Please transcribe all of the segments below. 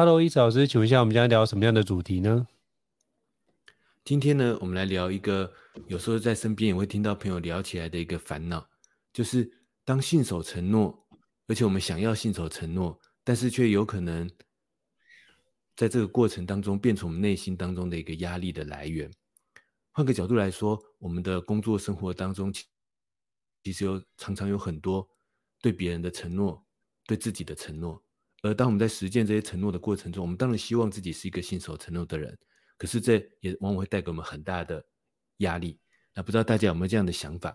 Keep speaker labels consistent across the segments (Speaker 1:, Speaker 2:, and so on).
Speaker 1: Hello，伊子老师，请问一下，我们将聊什么样的主题呢？
Speaker 2: 今天呢，我们来聊一个有时候在身边也会听到朋友聊起来的一个烦恼，就是当信守承诺，而且我们想要信守承诺，但是却有可能在这个过程当中变成我们内心当中的一个压力的来源。换个角度来说，我们的工作生活当中，其实有常常有很多对别人的承诺，对自己的承诺。而当我们在实践这些承诺的过程中，我们当然希望自己是一个信守承诺的人，可是这也往往会带给我们很大的压力。那不知道大家有没有这样的想法？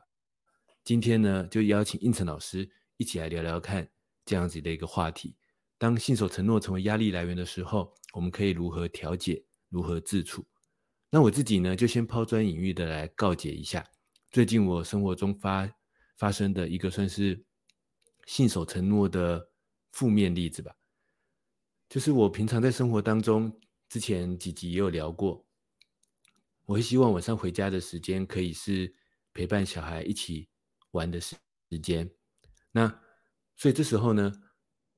Speaker 2: 今天呢，就邀请应成老师一起来聊聊看这样子的一个话题。当信守承诺成为压力来源的时候，我们可以如何调节，如何自处？那我自己呢，就先抛砖引玉的来告解一下，最近我生活中发发生的一个算是信守承诺的。负面例子吧，就是我平常在生活当中，之前几集也有聊过，我会希望晚上回家的时间可以是陪伴小孩一起玩的时时间。那所以这时候呢，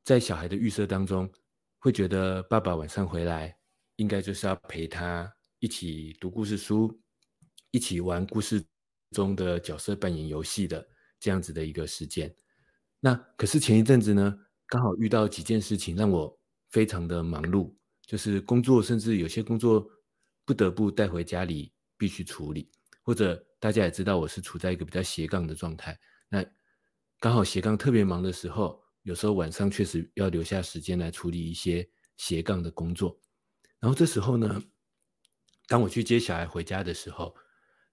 Speaker 2: 在小孩的预设当中，会觉得爸爸晚上回来应该就是要陪他一起读故事书，一起玩故事中的角色扮演游戏的这样子的一个时间。那可是前一阵子呢，刚好遇到几件事情，让我非常的忙碌，就是工作，甚至有些工作不得不带回家里必须处理，或者大家也知道我是处在一个比较斜杠的状态，那刚好斜杠特别忙的时候，有时候晚上确实要留下时间来处理一些斜杠的工作，然后这时候呢，当我去接小孩回家的时候，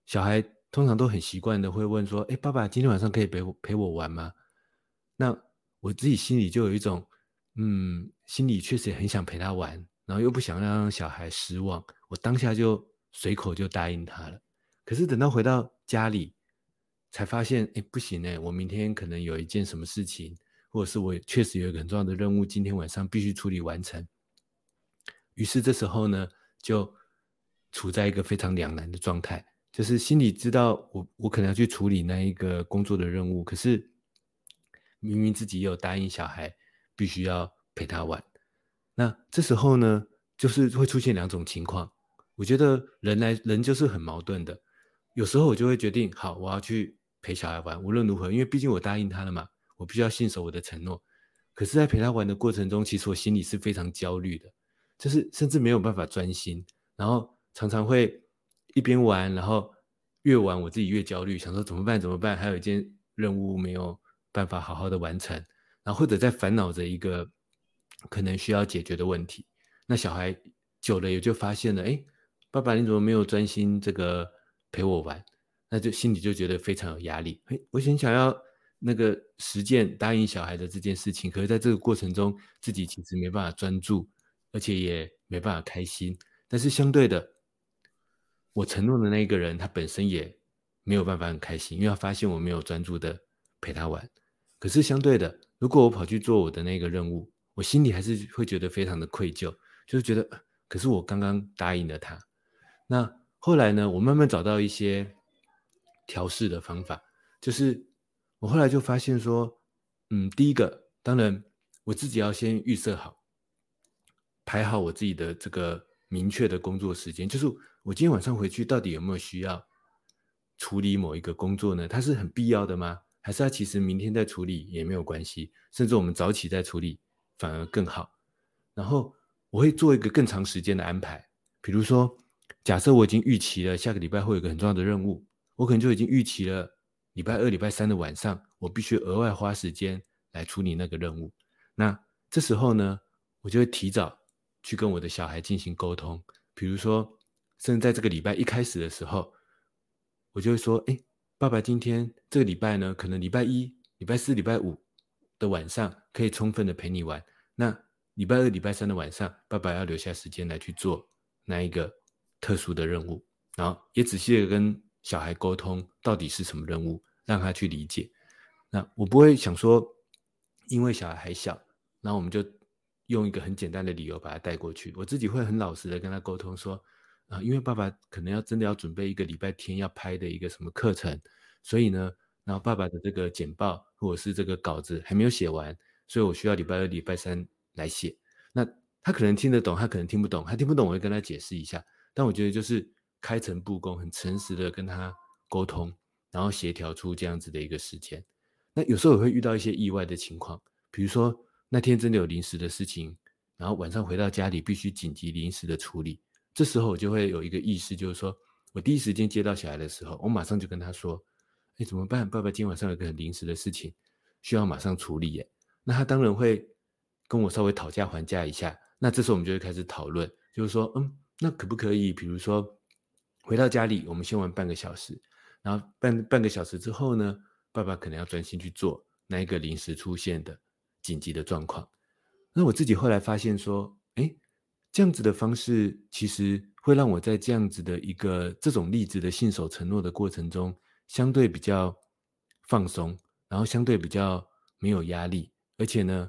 Speaker 2: 小孩通常都很习惯的会问说：“哎，爸爸，今天晚上可以陪陪我玩吗？”那我自己心里就有一种，嗯，心里确实很想陪他玩，然后又不想让小孩失望，我当下就随口就答应他了。可是等到回到家里，才发现，哎，不行哎，我明天可能有一件什么事情，或者是我确实有一个很重要的任务，今天晚上必须处理完成。于是这时候呢，就处在一个非常两难的状态，就是心里知道我我可能要去处理那一个工作的任务，可是。明明自己也有答应小孩，必须要陪他玩，那这时候呢，就是会出现两种情况。我觉得人来人就是很矛盾的，有时候我就会决定，好，我要去陪小孩玩，无论如何，因为毕竟我答应他了嘛，我必须要信守我的承诺。可是，在陪他玩的过程中，其实我心里是非常焦虑的，就是甚至没有办法专心，然后常常会一边玩，然后越玩我自己越焦虑，想说怎么办？怎么办？还有一件任务没有。办法好好的完成，然后或者在烦恼着一个可能需要解决的问题，那小孩久了也就发现了，哎，爸爸你怎么没有专心这个陪我玩？那就心里就觉得非常有压力。哎，我很想要那个实践答应小孩的这件事情，可是在这个过程中自己其实没办法专注，而且也没办法开心。但是相对的，我承诺的那个人他本身也没有办法很开心，因为他发现我没有专注的陪他玩。可是相对的，如果我跑去做我的那个任务，我心里还是会觉得非常的愧疚，就是觉得，可是我刚刚答应了他。那后来呢，我慢慢找到一些调试的方法，就是我后来就发现说，嗯，第一个，当然我自己要先预设好，排好我自己的这个明确的工作时间，就是我今天晚上回去到底有没有需要处理某一个工作呢？它是很必要的吗？还是他其实明天再处理也没有关系，甚至我们早起再处理反而更好。然后我会做一个更长时间的安排，比如说，假设我已经预期了下个礼拜会有一个很重要的任务，我可能就已经预期了礼拜二、礼拜三的晚上，我必须额外花时间来处理那个任务。那这时候呢，我就会提早去跟我的小孩进行沟通，比如说，甚至在这个礼拜一开始的时候，我就会说，哎，爸爸今天这个礼拜呢，可能礼拜一、礼拜四、礼拜五的晚上可以充分的陪你玩。那礼拜二、礼拜三的晚上，爸爸要留下时间来去做那一个特殊的任务，然后也仔细的跟小孩沟通到底是什么任务，让他去理解。那我不会想说，因为小孩还小，然后我们就用一个很简单的理由把他带过去。我自己会很老实的跟他沟通说，啊，因为爸爸可能要真的要准备一个礼拜天要拍的一个什么课程，所以呢，然后爸爸的这个简报或者是这个稿子还没有写完，所以我需要礼拜二、礼拜三来写。那他可能听得懂，他可能听不懂，他听不懂我会跟他解释一下。但我觉得就是开诚布公、很诚实的跟他沟通，然后协调出这样子的一个时间。那有时候也会遇到一些意外的情况，比如说那天真的有临时的事情，然后晚上回到家里必须紧急临时的处理，这时候我就会有一个意识，就是说我第一时间接到小孩的时候，我马上就跟他说：“哎，怎么办？爸爸今晚上有个很临时的事情，需要马上处理耶。”那他当然会跟我稍微讨价还价一下。那这时候我们就会开始讨论，就是说，嗯，那可不可以？比如说回到家里，我们先玩半个小时，然后半半个小时之后呢？爸爸可能要专心去做那一个临时出现的紧急的状况。那我自己后来发现说，这样子的方式其实会让我在这样子的一个这种例子的信守承诺的过程中，相对比较放松，然后相对比较没有压力，而且呢，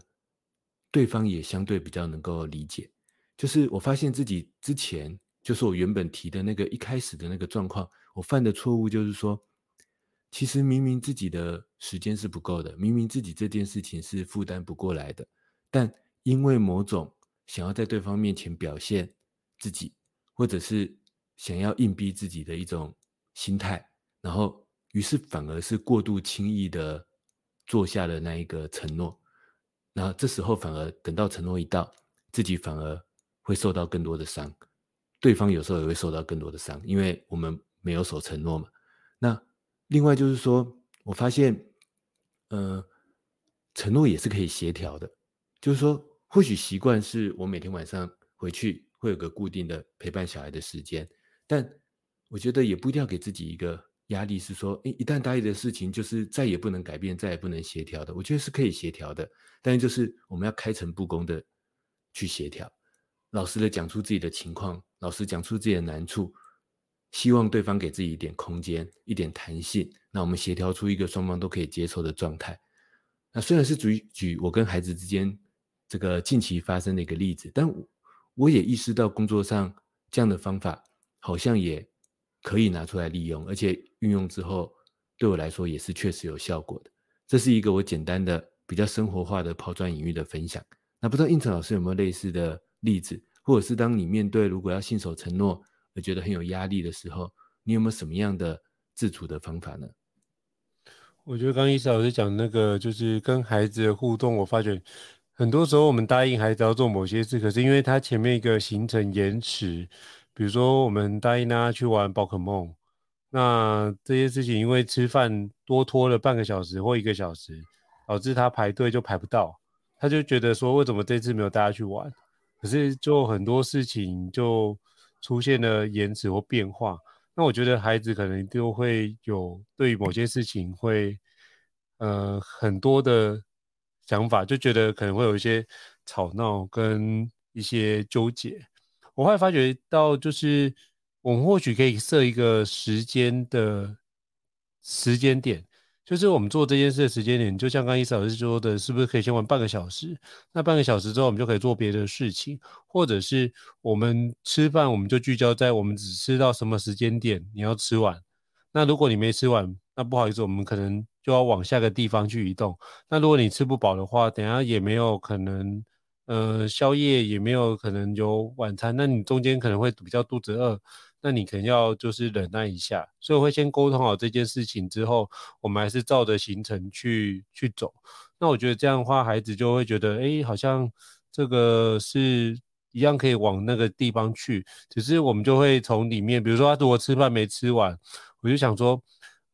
Speaker 2: 对方也相对比较能够理解。就是我发现自己之前，就是我原本提的那个一开始的那个状况，我犯的错误就是说。其实明明自己的时间是不够的，明明自己这件事情是负担不过来的，但因为某种想要在对方面前表现自己，或者是想要硬逼自己的一种心态，然后于是反而是过度轻易的做下了那一个承诺，那这时候反而等到承诺一到，自己反而会受到更多的伤，对方有时候也会受到更多的伤，因为我们没有守承诺嘛，那。另外就是说，我发现，呃，承诺也是可以协调的。就是说，或许习惯是我每天晚上回去会有个固定的陪伴小孩的时间，但我觉得也不一定要给自己一个压力，是说，诶，一旦答应的事情就是再也不能改变、再也不能协调的。我觉得是可以协调的，但是就是我们要开诚布公的去协调，老实的讲出自己的情况，老实讲出自己的难处。希望对方给自己一点空间，一点弹性，那我们协调出一个双方都可以接受的状态。那虽然是举举我跟孩子之间这个近期发生的一个例子，但我也意识到工作上这样的方法好像也可以拿出来利用，而且运用之后对我来说也是确实有效果的。这是一个我简单的、比较生活化的抛砖引玉的分享。那不知道应成老师有没有类似的例子，或者是当你面对如果要信守承诺，我觉得很有压力的时候，你有没有什么样的自处的方法呢？
Speaker 1: 我觉得刚刚伊老师讲那个，就是跟孩子的互动，我发觉很多时候我们答应孩子要做某些事，可是因为他前面一个行程延迟，比如说我们答应他去玩宝可梦，那这些事情因为吃饭多拖了半个小时或一个小时，导致他排队就排不到，他就觉得说为什么这次没有带他去玩？可是就很多事情就。出现了延迟或变化，那我觉得孩子可能就会有对于某些事情会呃很多的想法，就觉得可能会有一些吵闹跟一些纠结。我会发觉到，就是我们或许可以设一个时间的时间点。就是我们做这件事的时间点，就像刚刚伊斯老师说的，是不是可以先玩半个小时？那半个小时之后，我们就可以做别的事情，或者是我们吃饭，我们就聚焦在我们只吃到什么时间点，你要吃完。那如果你没吃完，那不好意思，我们可能就要往下个地方去移动。那如果你吃不饱的话，等下也没有可能，呃，宵夜也没有可能有晚餐，那你中间可能会比较肚子饿。那你可能要就是忍耐一下，所以我会先沟通好这件事情之后，我们还是照着行程去去走。那我觉得这样的话，孩子就会觉得，哎，好像这个是一样可以往那个地方去。只是我们就会从里面，比如说他如果吃饭没吃完，我就想说，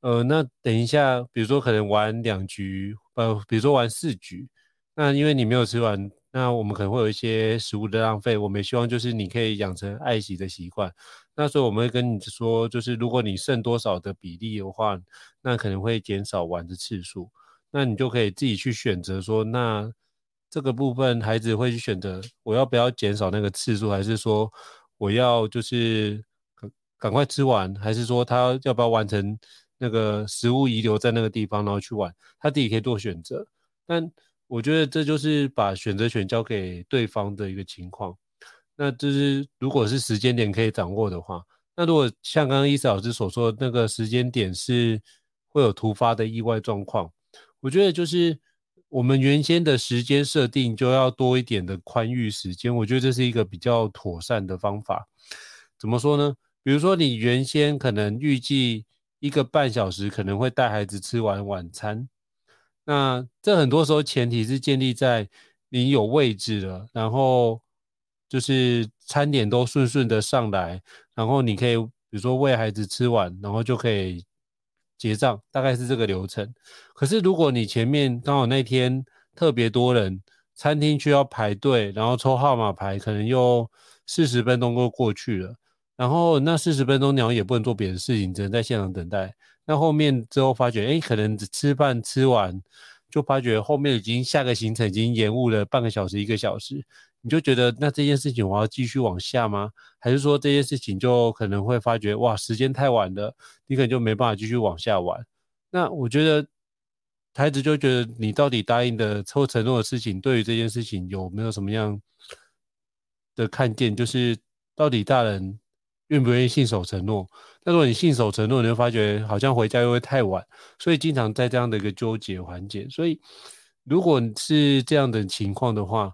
Speaker 1: 呃，那等一下，比如说可能玩两局，呃，比如说玩四局，那因为你没有吃完，那我们可能会有一些食物的浪费，我们希望就是你可以养成爱惜的习惯。那所以我们会跟你说，就是如果你剩多少的比例的话，那可能会减少玩的次数。那你就可以自己去选择说，那这个部分孩子会去选择，我要不要减少那个次数，还是说我要就是赶快吃完，还是说他要不要完成那个食物遗留在那个地方，然后去玩，他自己可以做选择。但我觉得这就是把选择权交给对方的一个情况。那就是如果是时间点可以掌握的话，那如果像刚刚伊斯老师所说的那个时间点是会有突发的意外状况。我觉得就是我们原先的时间设定就要多一点的宽裕时间，我觉得这是一个比较妥善的方法。怎么说呢？比如说你原先可能预计一个半小时可能会带孩子吃完晚餐，那这很多时候前提是建立在你有位置了，然后就是餐点都顺顺的上来，然后你可以比如说喂孩子吃完，然后就可以。结账大概是这个流程，可是如果你前面刚好那天特别多人，餐厅需要排队，然后抽号码牌，可能又四十分钟都过去了，然后那四十分钟你也不能做别的事情，只能在现场等待。那后面之后发觉，哎，可能吃饭吃完，就发觉后面已经下个行程已经延误了半个小时一个小时。你就觉得那这件事情我要继续往下吗？还是说这件事情就可能会发觉哇，时间太晚了，你可能就没办法继续往下玩。那我觉得台子就觉得你到底答应的抽承诺的事情，对于这件事情有没有什么样的看见？就是到底大人愿不愿意信守承诺？那如果你信守承诺，你会发觉好像回家又会太晚，所以经常在这样的一个纠结环节。所以如果是这样的情况的话，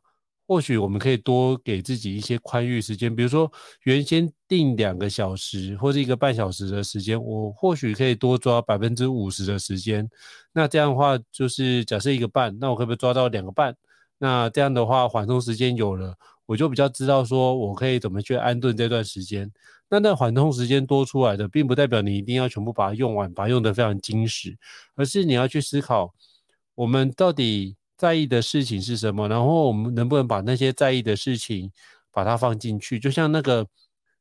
Speaker 1: 或许我们可以多给自己一些宽裕时间，比如说原先定两个小时或者一个半小时的时间，我或许可以多抓百分之五十的时间。那这样的话，就是假设一个半，那我可不可以抓到两个半？那这样的话，缓冲时间有了，我就比较知道说我可以怎么去安顿这段时间。那那缓冲时间多出来的，并不代表你一定要全部把它用完，把它用得非常精实，而是你要去思考，我们到底。在意的事情是什么？然后我们能不能把那些在意的事情把它放进去？就像那个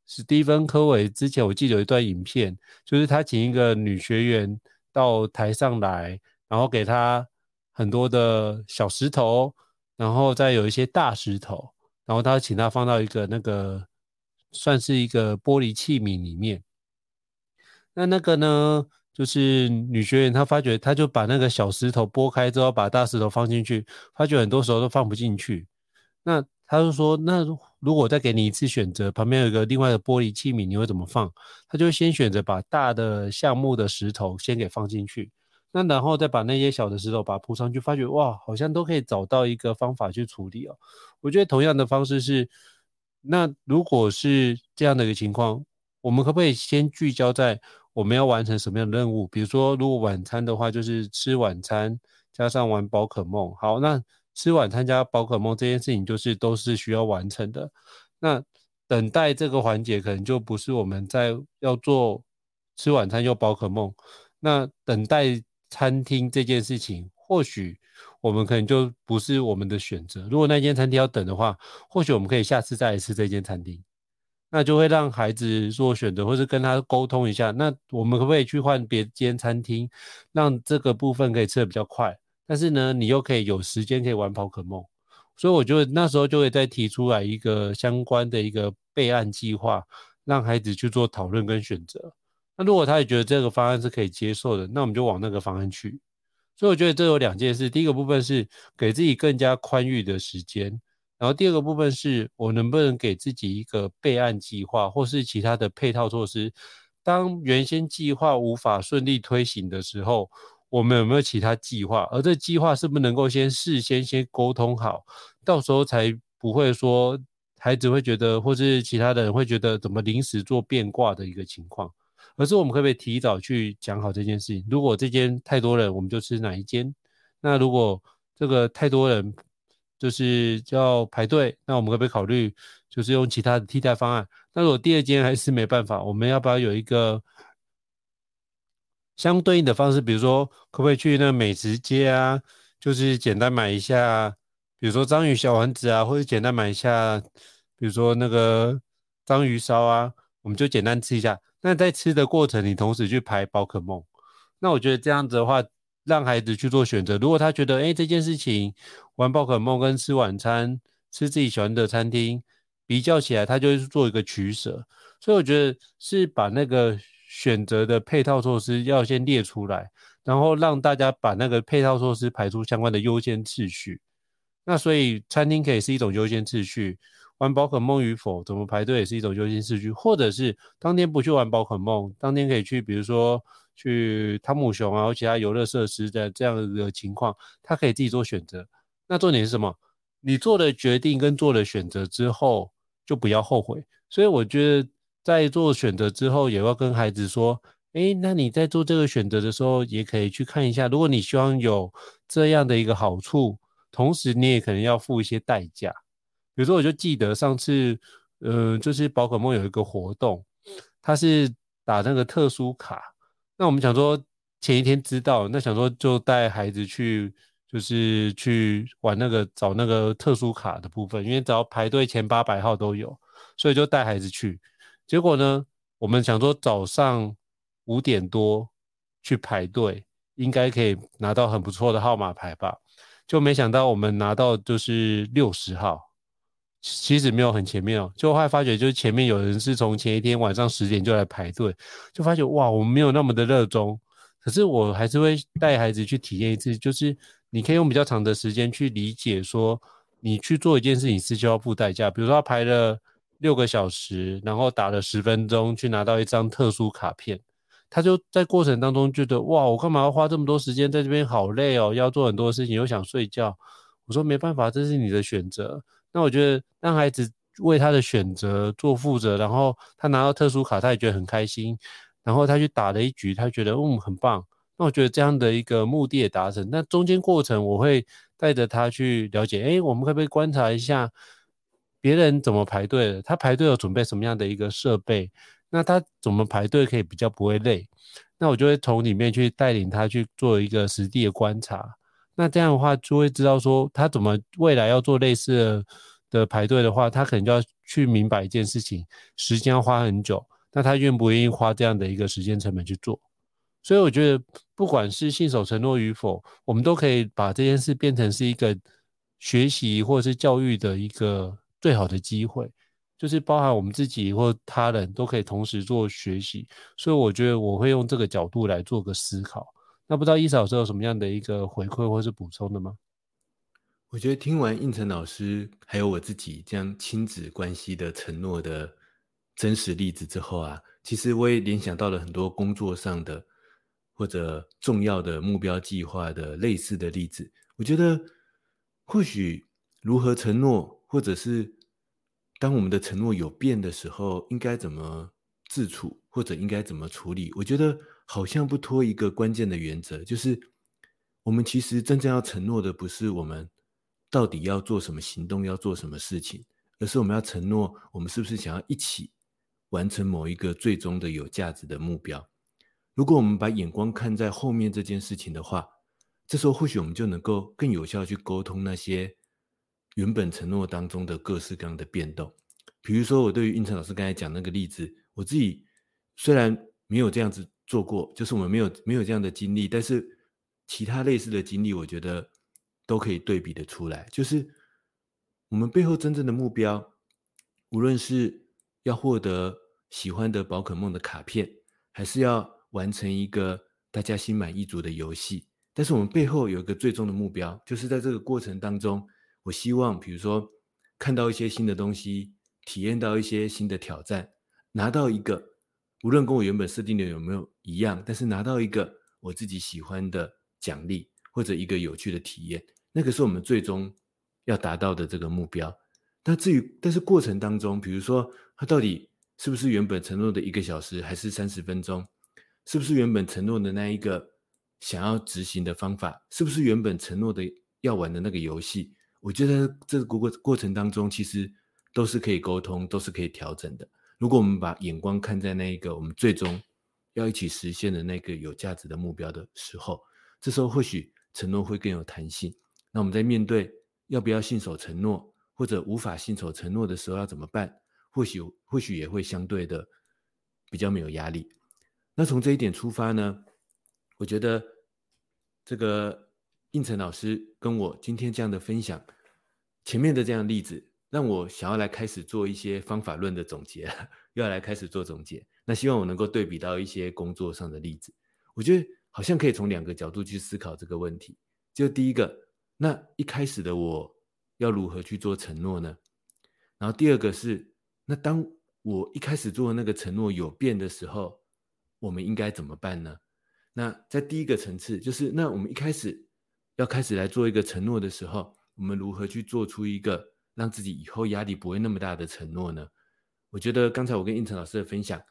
Speaker 1: 史蒂芬科维之前，我记得有一段影片，就是他请一个女学员到台上来，然后给她很多的小石头，然后再有一些大石头，然后他请她放到一个那个算是一个玻璃器皿里面。那那个呢？就是女学员，她发觉，她就把那个小石头拨开之后，把大石头放进去，发觉很多时候都放不进去。那她就说，那如果再给你一次选择，旁边有一个另外的玻璃器皿，你会怎么放？她就先选择把大的橡木的石头先给放进去，那然后再把那些小的石头把它铺上去，发觉哇，好像都可以找到一个方法去处理哦。我觉得同样的方式是，那如果是这样的一个情况，我们可不可以先聚焦在？我们要完成什么样的任务？比如说，如果晚餐的话，就是吃晚餐加上玩宝可梦。好，那吃晚餐加宝可梦这件事情，就是都是需要完成的。那等待这个环节，可能就不是我们在要做吃晚餐又宝可梦。那等待餐厅这件事情，或许我们可能就不是我们的选择。如果那间餐厅要等的话，或许我们可以下次再来吃这间餐厅。那就会让孩子做选择，或是跟他沟通一下。那我们可不可以去换别间餐厅，让这个部分可以吃得比较快？但是呢，你又可以有时间可以玩宝可梦。所以我觉得那时候就会再提出来一个相关的一个备案计划，让孩子去做讨论跟选择。那如果他也觉得这个方案是可以接受的，那我们就往那个方案去。所以我觉得这有两件事，第一个部分是给自己更加宽裕的时间。然后第二个部分是我能不能给自己一个备案计划，或是其他的配套措施。当原先计划无法顺利推行的时候，我们有没有其他计划？而这计划是不是能够先事先先沟通好，到时候才不会说孩子会觉得，或是其他的人会觉得怎么临时做变卦的一个情况。而是我们可不可以提早去讲好这件事情？如果这间太多人，我们就吃哪一间？那如果这个太多人，就是要排队，那我们可不可以考虑，就是用其他的替代方案？那如果第二间还是没办法，我们要不要有一个相对应的方式？比如说，可不可以去那美食街啊？就是简单买一下比如说章鱼小丸子啊，或者简单买一下，比如说那个章鱼烧啊，我们就简单吃一下。那在吃的过程，你同时去排宝可梦，那我觉得这样子的话，让孩子去做选择。如果他觉得，哎，这件事情玩宝可梦跟吃晚餐、吃自己喜欢的餐厅比较起来，他就会做一个取舍。所以我觉得是把那个选择的配套措施要先列出来，然后让大家把那个配套措施排出相关的优先次序。那所以餐厅可以是一种优先次序，玩宝可梦与否怎么排队也是一种优先次序，或者是当天不去玩宝可梦，当天可以去，比如说去汤姆熊啊或其他游乐设施的这样的情况，他可以自己做选择。那重点是什么？你做了决定跟做了选择之后，就不要后悔。所以我觉得在做选择之后，也要跟孩子说，诶，那你在做这个选择的时候，也可以去看一下，如果你希望有这样的一个好处。同时，你也可能要付一些代价。比如说，我就记得上次，呃，就是宝可梦有一个活动，它是打那个特殊卡。那我们想说，前一天知道，那想说就带孩子去，就是去玩那个找那个特殊卡的部分，因为只要排队前八百号都有，所以就带孩子去。结果呢，我们想说早上五点多去排队，应该可以拿到很不错的号码牌吧。就没想到我们拿到就是六十号，其实没有很前面哦。就后来发觉，就是前面有人是从前一天晚上十点就来排队，就发觉哇，我们没有那么的热衷。可是我还是会带孩子去体验一次，就是你可以用比较长的时间去理解说，你去做一件事情是需要付代价。比如说他排了六个小时，然后打了十分钟去拿到一张特殊卡片。他就在过程当中觉得哇，我干嘛要花这么多时间在这边，好累哦，要做很多事情，又想睡觉。我说没办法，这是你的选择。那我觉得让孩子为他的选择做负责，然后他拿到特殊卡，他也觉得很开心。然后他去打了一局，他觉得嗯很棒。那我觉得这样的一个目的也达成。那中间过程我会带着他去了解，诶，我们可不可以观察一下别人怎么排队的？他排队有准备什么样的一个设备？那他怎么排队可以比较不会累？那我就会从里面去带领他去做一个实地的观察。那这样的话就会知道说他怎么未来要做类似的的排队的话，他可能就要去明白一件事情，时间要花很久。那他愿不愿意花这样的一个时间成本去做？所以我觉得不管是信守承诺与否，我们都可以把这件事变成是一个学习或者是教育的一个最好的机会。就是包含我们自己或他人都可以同时做学习，所以我觉得我会用这个角度来做个思考。那不知道伊嫂老师有什么样的一个回馈或是补充的吗？
Speaker 2: 我觉得听完应成老师还有我自己这样亲子关系的承诺的真实例子之后啊，其实我也联想到了很多工作上的或者重要的目标计划的类似的例子。我觉得或许如何承诺，或者是当我们的承诺有变的时候，应该怎么自处，或者应该怎么处理？我觉得好像不脱一个关键的原则，就是我们其实真正要承诺的，不是我们到底要做什么行动，要做什么事情，而是我们要承诺，我们是不是想要一起完成某一个最终的有价值的目标？如果我们把眼光看在后面这件事情的话，这时候或许我们就能够更有效去沟通那些。原本承诺当中的各式各样的变动，比如说我对于胤丞老师刚才讲那个例子，我自己虽然没有这样子做过，就是我们没有没有这样的经历，但是其他类似的经历，我觉得都可以对比得出来。就是我们背后真正的目标，无论是要获得喜欢的宝可梦的卡片，还是要完成一个大家心满意足的游戏，但是我们背后有一个最终的目标，就是在这个过程当中。我希望，比如说，看到一些新的东西，体验到一些新的挑战，拿到一个，无论跟我原本设定的有没有一样，但是拿到一个我自己喜欢的奖励或者一个有趣的体验，那个是我们最终要达到的这个目标。但至于，但是过程当中，比如说，它到底是不是原本承诺的一个小时，还是三十分钟？是不是原本承诺的那一个想要执行的方法？是不是原本承诺的要玩的那个游戏？我觉得这个过过程当中，其实都是可以沟通，都是可以调整的。如果我们把眼光看在那一个我们最终要一起实现的那个有价值的目标的时候，这时候或许承诺会更有弹性。那我们在面对要不要信守承诺，或者无法信守承诺的时候要怎么办？或许或许也会相对的比较没有压力。那从这一点出发呢，我觉得这个应成老师跟我今天这样的分享，前面的这样例子，让我想要来开始做一些方法论的总结，又要来开始做总结。那希望我能够对比到一些工作上的例子，我觉得好像可以从两个角度去思考这个问题。就第一个，那一开始的我要如何去做承诺呢？然后第二个是，那当我一开始做的那个承诺有变的时候，我们应该怎么办呢？那在第一个层次，就是那我们一开始要开始来做一个承诺的时候，我们如何去做出一个让自己以后压力不会那么大的承诺呢？我觉得刚才我跟应成老师的分享，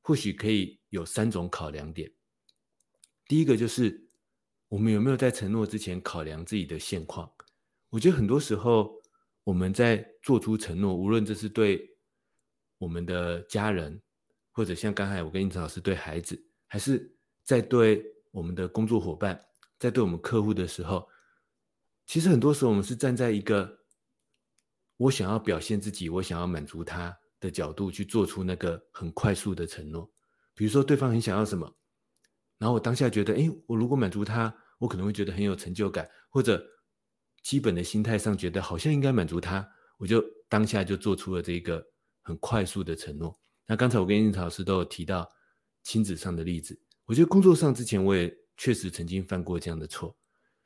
Speaker 2: 或许可以有三种考量点。第一个就是我们有没有在承诺之前考量自己的现况？我觉得很多时候我们在做出承诺，无论这是对我们的家人。或者像刚才我跟应成老师对孩子，还是在对我们的工作伙伴，在对我们客户的时候，其实很多时候我们是站在一个我想要表现自己，我想要满足他的角度去做出那个很快速的承诺。比如说对方很想要什么，然后我当下觉得，哎，我如果满足他，我可能会觉得很有成就感，或者基本的心态上觉得好像应该满足他，我就当下就做出了这个很快速的承诺。那刚才我跟胤丞老师都有提到亲子上的例子，我觉得工作上之前我也确实曾经犯过这样的错，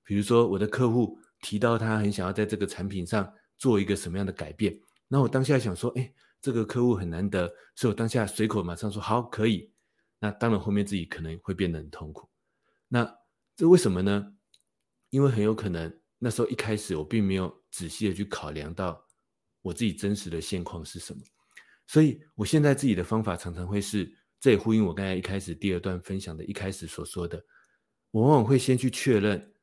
Speaker 2: 比如说我的客户提到他很想要在这个产品上做一个什么样的改变，那我当下想说，哎，这个客户很难得，所以我当下随口马上说好，可以。那当然后面自己可能会变得很痛苦，那这为什么呢？因为很有可能那时候一开始我并没有仔细的去考量到我自己真实的现况是什么。所以，我现在自己的方法常常会是，这也呼应我刚才一开始第二段分享的一开始所说的，我往往会先去确认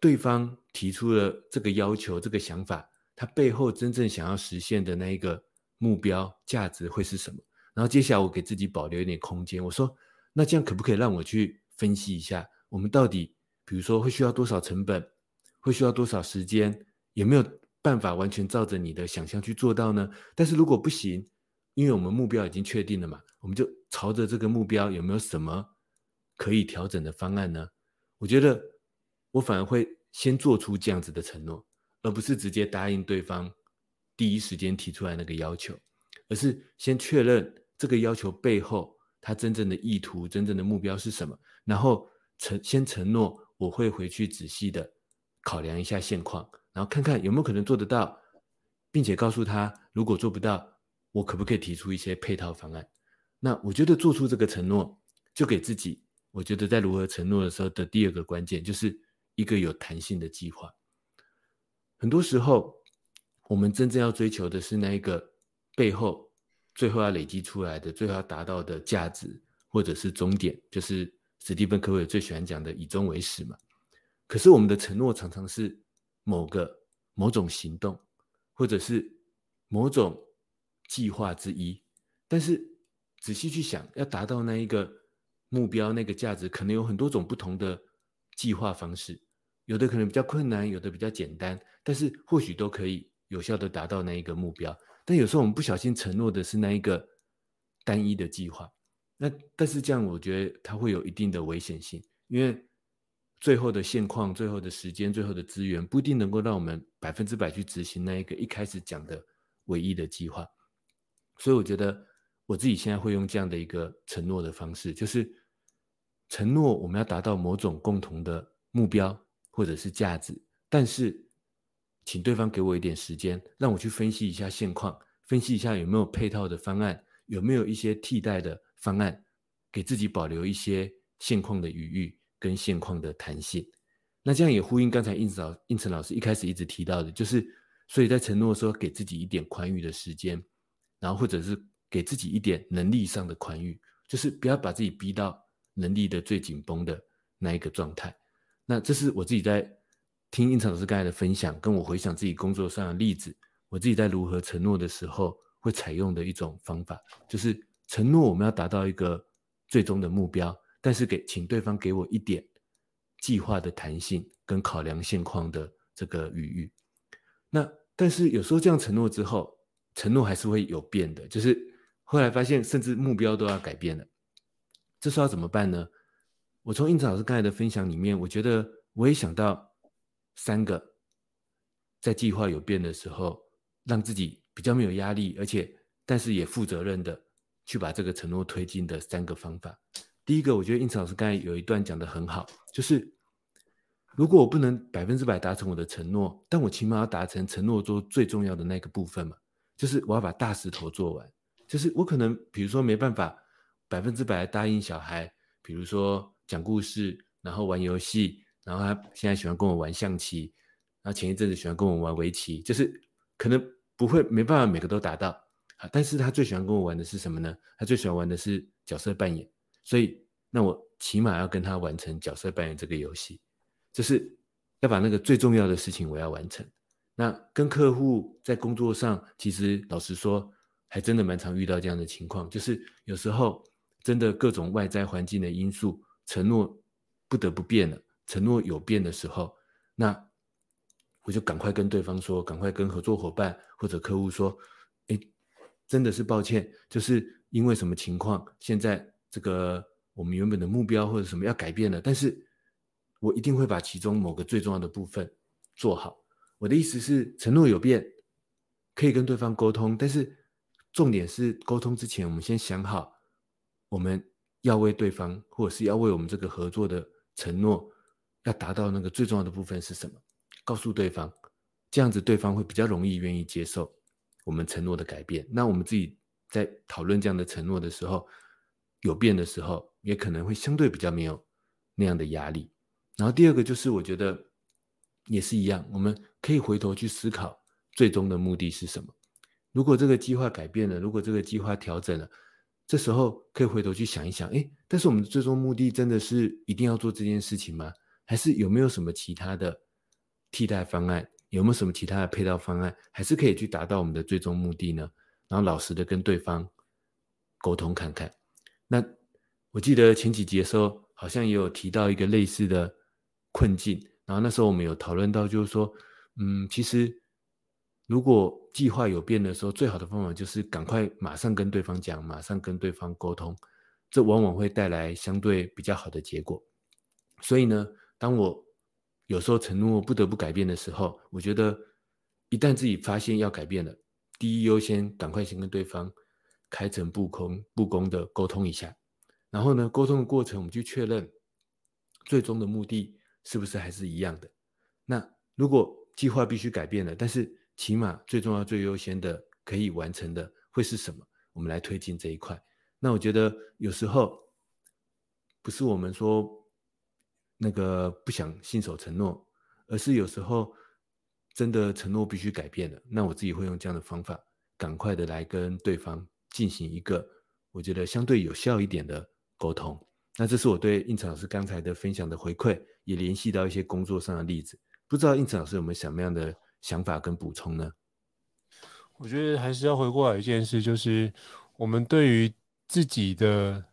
Speaker 2: 对方提出了这个要求、这个想法，他背后真正想要实现的那一个目标价值会是什么。然后接下来我给自己保留一点空间，我说，那这样可不可以让我去分析一下，我们到底，比如说会需要多少成本，会需要多少时间，有没有？办法完全照着你的想象去做到呢？但是如果不行，因为我们目标已经确定了嘛，我们就朝着这个目标有没有什么可以调整的方案呢？我觉得我反而会先做出这样子的承诺，而不是直接答应对方第一时间提出来那个要求，而是先确认这个要求背后他真正的意图、真正的目标是什么，然后承先承诺我会回去仔细的考量一下现况。然后看看有没有可能做得到，并且告诉他，如果做不到，我可不可以提出一些配套方案？那我觉得做出这个承诺，就给自己，我觉得在如何承诺的时候的第二个关键，就是一个有弹性的计划。很多时候，我们真正要追求的是那一个背后最后要累积出来的、最后要达到的价值，或者是终点，就是史蒂芬·科维最喜欢讲的“以终为始”嘛。可是我们的承诺常常是。某个某种行动，或者是某种计划之一，但是仔细去想，要达到那一个目标、那个价值，可能有很多种不同的计划方式，有的可能比较困难，有的比较简单，但是或许都可以有效的达到那一个目标。但有时候我们不小心承诺的是那一个单一的计划，那但是这样我觉得它会有一定的危险性，因为。最后的现况、最后的时间、最后的资源，不一定能够让我们百分之百去执行那一个一开始讲的唯一的计划。所以，我觉得我自己现在会用这样的一个承诺的方式，就是承诺我们要达到某种共同的目标或者是价值，但是请对方给我一点时间，让我去分析一下现况，分析一下有没有配套的方案，有没有一些替代的方案，给自己保留一些现况的余裕。跟现况的弹性，那这样也呼应刚才胤丞胤丞老师一开始一直提到的，就是所以在承诺的时候给自己一点宽裕的时间，然后或者是给自己一点能力上的宽裕，就是不要把自己逼到能力的最紧绷的那一个状态。那这是我自己在听胤丞老师刚才的分享，跟我回想自己工作上的例子，我自己在如何承诺的时候会采用的一种方法，就是承诺我们要达到一个最终的目标。但是给请对方给我一点计划的弹性跟考量现况的这个余裕。那但是有时候这样承诺之后，承诺还是会有变的，就是后来发现甚至目标都要改变了。这时候要怎么办呢？我从印子老师刚才的分享里面，我觉得我也想到三个，在计划有变的时候，让自己比较没有压力，而且但是也负责任的去把这个承诺推进的三个方法。第一个，我觉得印子老师刚才有一段讲得很好，就是如果我不能百分之百达成我的承诺，但我起码要达成承诺中最重要的那个部分嘛，就是我要把大石头做完。就是我可能比如说没办法百分之百答应小孩，比如说。讲故事，然后玩游戏，然后他现在喜欢跟我玩象棋，然后前一阵子喜欢跟我玩围棋，就是可能不会没办法每个都达到啊，但是他最喜欢跟我玩的是什么呢？他最喜欢玩的是角色扮演，所以那我起码要跟他完成角色扮演这个游戏，就是要把那个最重要的事情我要完成。那跟客户在工作上，其实老实说，还真的蛮常遇到这样的情况，就是有时候真的各种外在环境的因素。承诺不得不变了，承诺有变的时候，那我就赶快跟对方说，赶快跟合作伙伴或者客户说，哎，真的是抱歉，就是因为什么情况，现在这个我们原本的目标或者什么要改变了，但是我一定会把其中某个最重要的部分做好。我的意思是，承诺有变，可以跟对方沟通，但是重点是沟通之前，我们先想好我们。要为对方，或者是要为我们这个合作的承诺，要达到那个最重要的部分是什么？告诉对方，这样子对方会比较容易愿意接受我们承诺的改变。那我们自己在讨论这样的承诺的时候，有变的时候，也可能会相对比较没有那样的压力。然后第二个就是，我觉得也是一样，我们可以回头去思考最终的目的是什么。如果这个计划改变了，如果这个计划调整了。这时候可以回头去想一想，哎，但是我们的最终目的真的是一定要做这件事情吗？还是有没有什么其他的替代方案？有没有什么其他的配套方案？还是可以去达到我们的最终目的呢？然后老实的跟对方沟通看看。那我记得前几集的时候好像也有提到一个类似的困境，然后那时候我们有讨论到，就是说，嗯，其实。如果计划有变的时候，最好的方法就是赶快马上跟对方讲，马上跟对方沟通，这往往会带来相对比较好的结果。所以呢，当我有时候承诺不得不改变的时候，我觉得一旦自己发现要改变了，第一优先赶快先跟对方开诚布公、布公的沟通一下，然后呢，沟通的过程我们去确认最终的目的是不是还是一样的。那如果计划必须改变了，但是起码最重要、最优先的可以完成的会是什么？我们来推进这一块。那我觉得有时候不是我们说那个不想信守承诺，而是有时候真的承诺必须改变了。那我自己会用这样的方法，赶快的来跟对方进行一个我觉得相对有效一点的沟通。那这是我对应成老师刚才的分享的回馈，也联系到一些工作上的例子。不知道应成老师有没有什么样的？想法跟补充呢？
Speaker 1: 我觉得还是要回过来一件事，就是我们对于自己的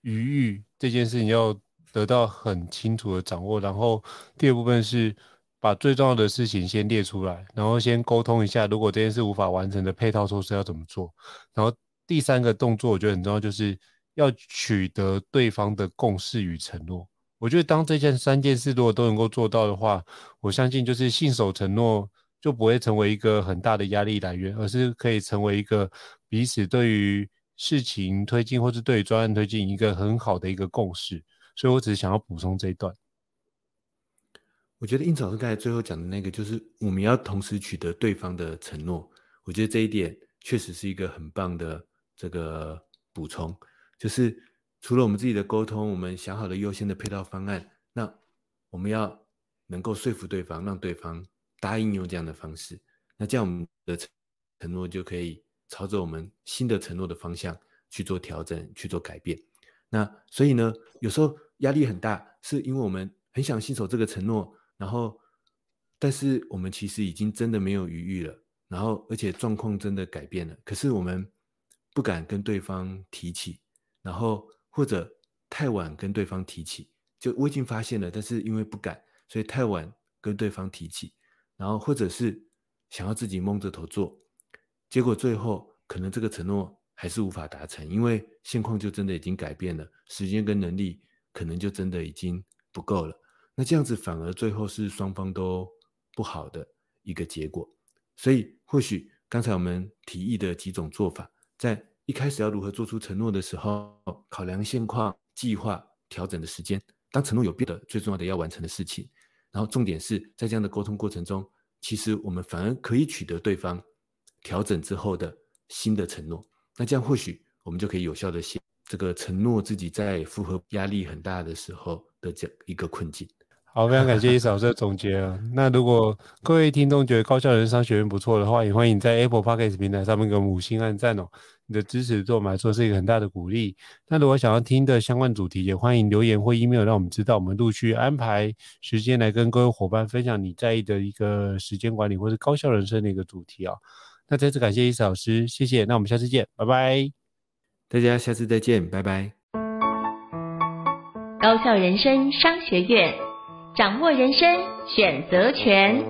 Speaker 1: 余裕这件事情要得到很清楚的掌握。然后第二部分是把最重要的事情先列出来，然后先沟通一下，如果这件事无法完成的配套措施要怎么做。然后第三个动作我觉得很重要，就是要取得对方的共识与承诺。我觉得，当这件三件事如果都能够做到的话，我相信就是信守承诺就不会成为一个很大的压力来源，而是可以成为一个彼此对于事情推进或是对于专案推进一个很好的一个共识。所以我只是想要补充这一段。
Speaker 2: 我觉得应老师刚才最后讲的那个，就是我们要同时取得对方的承诺。我觉得这一点确实是一个很棒的这个补充，就是。除了我们自己的沟通，我们想好了优先的配套方案，那我们要能够说服对方，让对方答应用这样的方式，那这样我们的承诺就可以朝着我们新的承诺的方向去做调整、去做改变。那所以呢，有时候压力很大，是因为我们很想信守这个承诺，然后但是我们其实已经真的没有余裕了，然后而且状况真的改变了，可是我们不敢跟对方提起，然后。或者太晚跟对方提起，就我已经发现了，但是因为不敢，所以太晚跟对方提起。然后或者是想要自己蒙着头做，结果最后可能这个承诺还是无法达成，因为现况就真的已经改变了，时间跟能力可能就真的已经不够了。那这样子反而最后是双方都不好的一个结果。所以或许刚才我们提议的几种做法，在一开始要如何做出承诺的时候，考量现况、计划、调整的时间。当承诺有变的，最重要的要完成的事情。然后重点是在这样的沟通过程中，其实我们反而可以取得对方调整之后的新的承诺。那这样或许我们就可以有效的写这个承诺自己在负荷压力很大的时候的这一个困境。
Speaker 1: 好，非常感谢伊嫂的总结啊。那如果各位听众觉得高效人生商学院不错的话，也欢迎在 Apple Podcast 平台上面给我们五星按赞哦。你的支持对我们来说是一个很大的鼓励。那如果想要听的相关主题，也欢迎留言或 email 让我们知道，我们陆续安排时间来跟各位伙伴分享你在意的一个时间管理或是高效人生的一个主题啊。那再次感谢伊嫂老师，谢谢。那我们下次见，拜拜。
Speaker 2: 大家下次再见，拜拜。
Speaker 3: 高效人生商学院。掌握人生选择权。